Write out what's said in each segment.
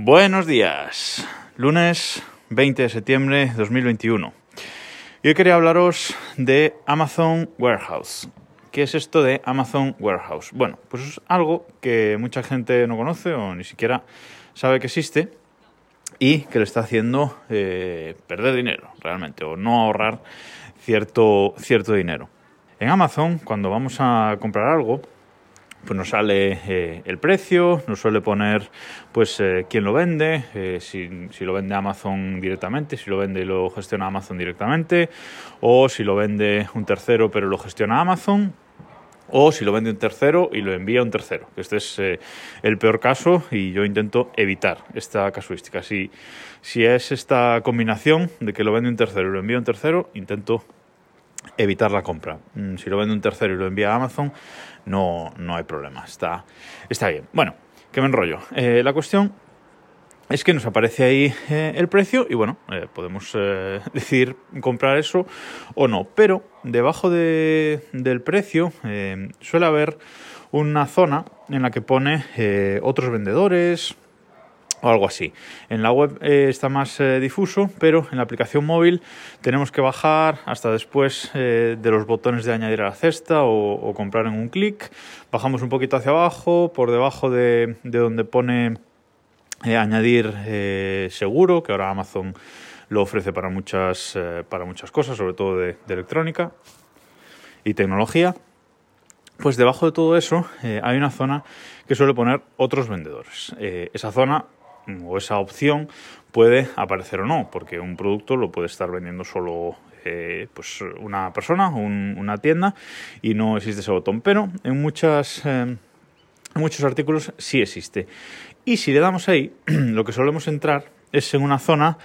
Buenos días, lunes 20 de septiembre de 2021. Y hoy quería hablaros de Amazon Warehouse. ¿Qué es esto de Amazon Warehouse? Bueno, pues es algo que mucha gente no conoce o ni siquiera sabe que existe y que le está haciendo eh, perder dinero realmente o no ahorrar cierto, cierto dinero. En Amazon, cuando vamos a comprar algo, pues nos sale eh, el precio, nos suele poner pues eh, quién lo vende, eh, si, si, lo vende Amazon directamente, si lo vende y lo gestiona Amazon directamente, o si lo vende un tercero pero lo gestiona Amazon, o si lo vende un tercero y lo envía un tercero. Este es el peor caso y yo intento evitar esta casuística. Si, si es esta combinación de que lo vende un tercero y lo envía un tercero, intento evitar la compra. Mm, si lo vende un tercero y lo envía a Amazon, no, no hay problema. Está, está bien. Bueno, que me enrollo. Eh, la cuestión es que nos aparece ahí eh, el precio y bueno, eh, podemos decidir comprar eso o no. Pero debajo de, del precio suele haber una zona en la que pone otros vendedores, o algo así. En la web eh, está más eh, difuso, pero en la aplicación móvil tenemos que bajar hasta después eh, de los botones de añadir a la cesta o, comprar en un clic. Bajamos un poquito hacia abajo, por debajo de, donde pone añadir seguro, que ahora Amazon lo ofrece para muchas, para muchas cosas, sobre todo de, electrónica y tecnología. Pues debajo de todo eso hay una zona que suele poner otros vendedores. esa zona o esa opción puede aparecer o no, porque un producto lo puede estar vendiendo solo eh, pues una persona, una tienda, y no existe ese botón. Pero en, muchas, eh, en muchos artículos sí existe. Y si le damos ahí, lo que solemos entrar es en una zona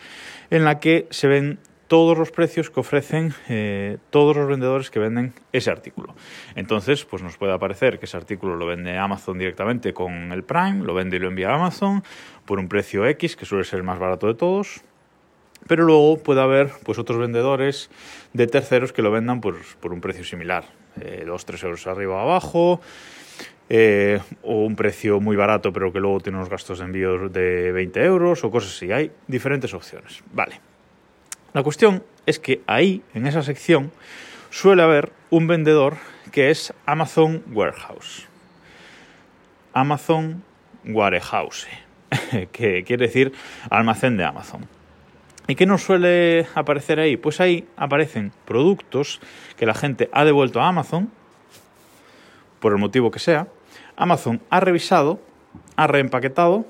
en la que se ven todos los precios que ofrecen eh, todos los vendedores que venden ese artículo. Entonces, pues nos puede aparecer que ese artículo lo vende Amazon directamente con el Prime, lo vende y lo envía a Amazon por un precio X, que suele ser el más barato de todos. Pero luego puede haber pues otros vendedores de terceros que lo vendan por, por un precio similar, eh, 2-3 euros arriba o abajo, eh, o un precio muy barato pero que luego tiene unos gastos de envío de 20 euros o cosas así. Hay diferentes opciones. Vale. La cuestión es que ahí, en esa sección, suele haber un vendedor que es Amazon Warehouse. Amazon Warehouse, que quiere decir almacén de Amazon. ¿Y qué nos suele aparecer ahí? Pues ahí aparecen productos que la gente ha devuelto a Amazon, por el motivo que sea. Amazon ha revisado, ha reempaquetado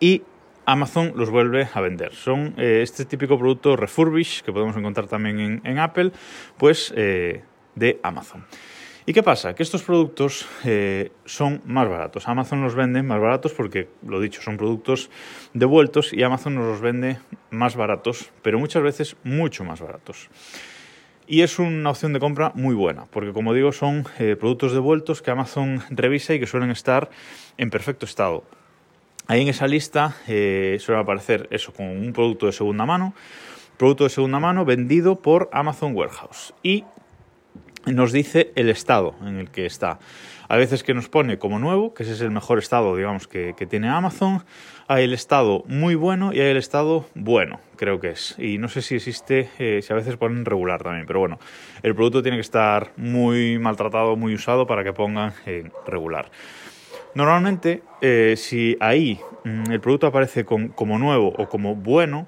y Amazon los vuelve a vender. Son eh, este típico producto refurbish que podemos encontrar también en, Apple, pues eh, de Amazon. ¿Y qué pasa? Que estos productos eh, son más baratos. Amazon los vende más baratos porque, lo dicho, son productos devueltos y Amazon nos los vende más baratos, pero muchas veces mucho más baratos. Y es una opción de compra muy buena, porque como digo, son productos devueltos que Amazon revisa y que suelen estar en perfecto estado. Ahí en esa lista eh, suele aparecer eso, con un producto de segunda mano, producto de segunda mano vendido por Amazon Warehouse. Y nos dice el estado en el que está. A veces que nos pone como nuevo, que ese es el mejor estado, digamos, que, tiene Amazon. Hay el estado muy bueno y hay el estado bueno, creo que es. Y no sé si existe, eh, si a veces ponen regular también, pero bueno, el producto tiene que estar muy maltratado, muy usado para que pongan en regular. Normalmente, eh, si ahí mm, el producto aparece como nuevo o como bueno,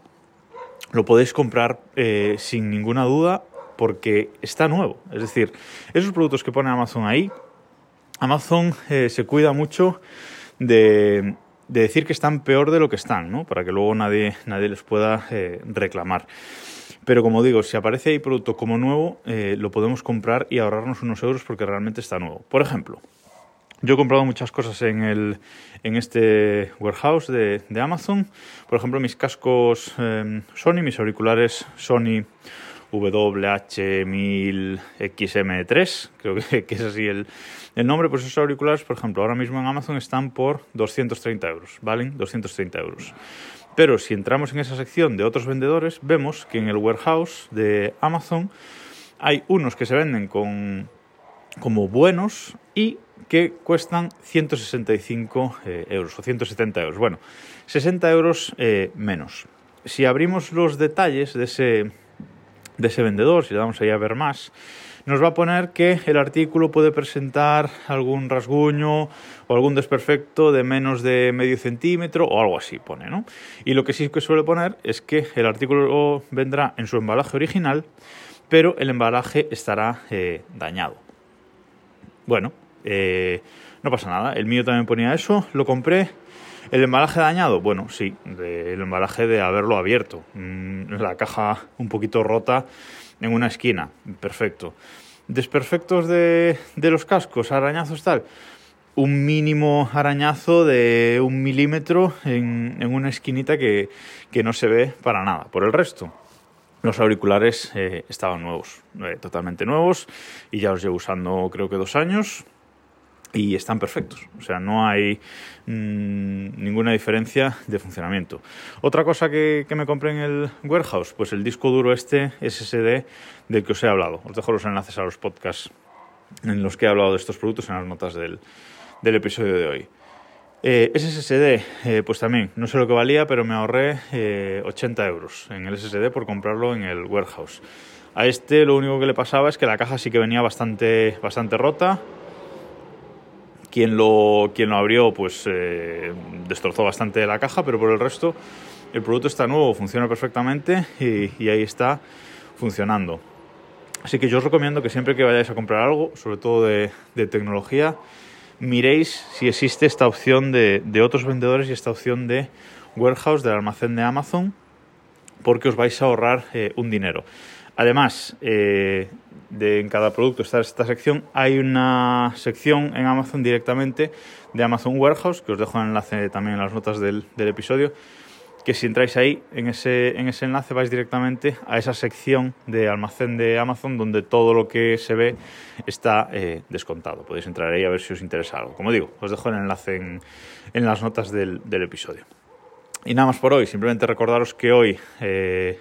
lo podéis comprar eh, sin ninguna duda porque está nuevo. Es decir, esos productos que pone Amazon ahí, Amazon eh, se cuida mucho de, decir que están peor de lo que están, ¿no? Para que luego nadie, nadie les pueda reclamar. Pero como digo, si aparece ahí producto como nuevo, lo podemos comprar y ahorrarnos unos euros porque realmente está nuevo. Por ejemplo, yo he comprado muchas cosas en, el, en este warehouse de, de Amazon. Por ejemplo, mis cascos em, Sony, mis auriculares Sony WH1000XM3, creo que, que, es así el, el, nombre. Pues esos auriculares, por ejemplo, ahora mismo en Amazon están por 230 euros, ¿valen? 230 euros. Pero si entramos en esa sección de otros vendedores, vemos que en el warehouse de Amazon hay unos que se venden con, como buenos y que cuestan 165 eh, euros o 170 euros. Bueno, 60 euros eh, menos. Si abrimos los detalles de ese, de ese vendedor, si le damos ahí a ver más, nos va a poner que el artículo puede presentar algún rasguño o algún desperfecto de menos de medio centímetro o algo así, pone, ¿no? Y lo que sí que suele poner es que el artículo vendrá en su embalaje original, pero el embalaje estará eh, dañado. Bueno, eh, no pasa nada, el mío también ponía eso, lo compré. ¿El embalaje dañado? Bueno, sí, el embalaje de haberlo abierto. Mm, la caja un poquito rota en una esquina, perfecto. Desperfectos de, los cascos, arañazos tal, un mínimo arañazo de un milímetro en, en una esquinita que, que, no se ve para nada. Por el resto, los auriculares eh, estaban nuevos, eh, totalmente nuevos, y ya los llevo usando creo que dos años y están perfectos. O sea, no hay mmm, ninguna diferencia de funcionamiento. Otra cosa que, que, me compré en el warehouse, pues el disco duro este SSD del que os he hablado. Os dejo los enlaces a los podcasts en los que he hablado de estos productos en las notas del, del episodio de hoy. Eh, SSD, eh, pues también, no sé lo que valía, pero me ahorré eh, 80 euros en el SSD por comprarlo en el warehouse. A este lo único que le pasaba es que la caja sí que venía bastante, bastante rota, quien lo, quien lo abrió pues eh, destrozó bastante la caja, pero por el resto el producto está nuevo, funciona perfectamente y, ahí está funcionando. Así que yo os recomiendo que siempre que vayáis a comprar algo, sobre todo de, tecnología, miréis si existe esta opción de, de, otros vendedores y esta opción de warehouse, del almacén de Amazon, porque os vais a ahorrar eh, un dinero. Además, eh, de en cada producto está esta sección, hay una sección en Amazon directamente de Amazon Warehouse, que os dejo el enlace también en las notas del, del episodio, que si entráis ahí, en ese, en ese enlace vais directamente a esa sección de almacén de Amazon donde todo lo que se ve está eh, descontado. Podéis entrar ahí a ver si os interesa algo. Como digo, os dejo el enlace en, en las notas del, del, episodio. Y nada más por hoy, simplemente recordaros que hoy... Eh,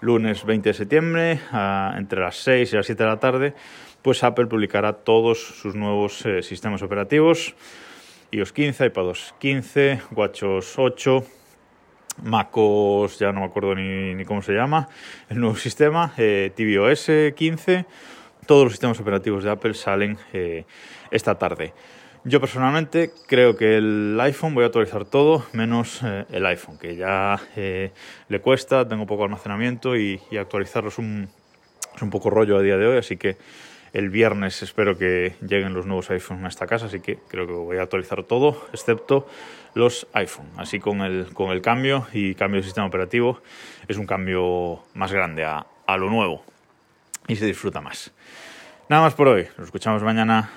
lunes 20 de septiembre, a, entre las 6 y las 7 de la tarde, pues Apple publicará todos sus nuevos eh, sistemas operativos, iOS 15, iPadOS 15, WatchOS 8, MacOS, ya no me acuerdo ni, ni cómo se llama, el nuevo sistema, eh, tvOS 15, todos los sistemas operativos de Apple salen eh, esta tarde. Yo personalmente creo que el iPhone voy a actualizar todo, menos eh, el iPhone, que ya eh, le cuesta, tengo poco almacenamiento y, y actualizarlo es un, es un, poco rollo a día de hoy, así que el viernes espero que lleguen los nuevos iPhone a esta casa, así que creo que voy a actualizar todo, excepto los iPhone. Así con el, con el cambio y cambio de sistema operativo es un cambio más grande a, a lo nuevo y se disfruta más. Nada más por hoy, nos escuchamos mañana.